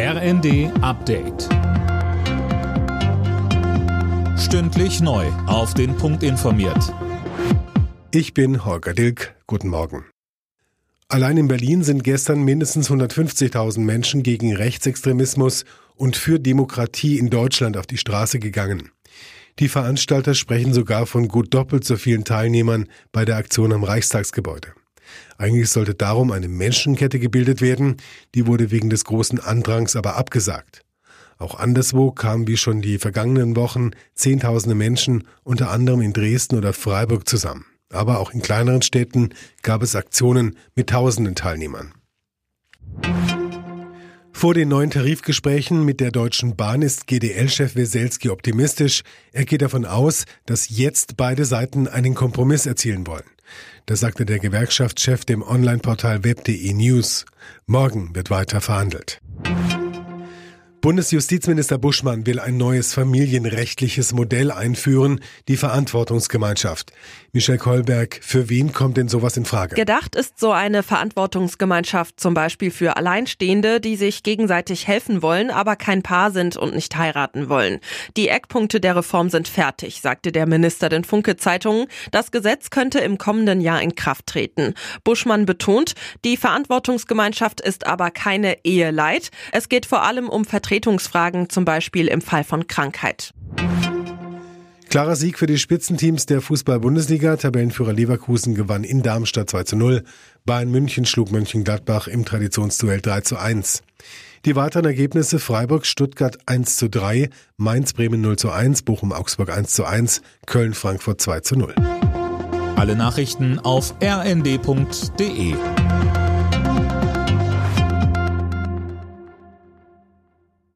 RND Update. Stündlich neu. Auf den Punkt informiert. Ich bin Holger Dilk. Guten Morgen. Allein in Berlin sind gestern mindestens 150.000 Menschen gegen Rechtsextremismus und für Demokratie in Deutschland auf die Straße gegangen. Die Veranstalter sprechen sogar von gut doppelt so vielen Teilnehmern bei der Aktion am Reichstagsgebäude. Eigentlich sollte darum eine Menschenkette gebildet werden, die wurde wegen des großen Andrangs aber abgesagt. Auch anderswo kamen wie schon die vergangenen Wochen Zehntausende Menschen, unter anderem in Dresden oder Freiburg zusammen. Aber auch in kleineren Städten gab es Aktionen mit tausenden Teilnehmern. Vor den neuen Tarifgesprächen mit der Deutschen Bahn ist GDL-Chef Weselski optimistisch. Er geht davon aus, dass jetzt beide Seiten einen Kompromiss erzielen wollen. Das sagte der Gewerkschaftschef dem Online-Portal web.de News. Morgen wird weiter verhandelt. Bundesjustizminister Buschmann will ein neues familienrechtliches Modell einführen, die Verantwortungsgemeinschaft. Michelle Kolberg, für wen kommt denn sowas in Frage? Gedacht ist so eine Verantwortungsgemeinschaft zum Beispiel für Alleinstehende, die sich gegenseitig helfen wollen, aber kein Paar sind und nicht heiraten wollen. Die Eckpunkte der Reform sind fertig, sagte der Minister den Funke Zeitungen. Das Gesetz könnte im kommenden Jahr in Kraft treten. Buschmann betont, die Verantwortungsgemeinschaft ist aber keine Eheleid. Es geht vor allem um Vertretung Vertretungsfragen, zum Beispiel im Fall von Krankheit. Klarer Sieg für die Spitzenteams der Fußball-Bundesliga. Tabellenführer Leverkusen gewann in Darmstadt 2 zu 0. Bayern München schlug Mönchengladbach im Traditionsduell 3 zu 1. Die weiteren Ergebnisse Freiburg, Stuttgart 1 zu 3, Mainz, Bremen 0 zu 1, Bochum, Augsburg 1 zu 1, Köln, Frankfurt 2 zu 0. Alle Nachrichten auf rnd.de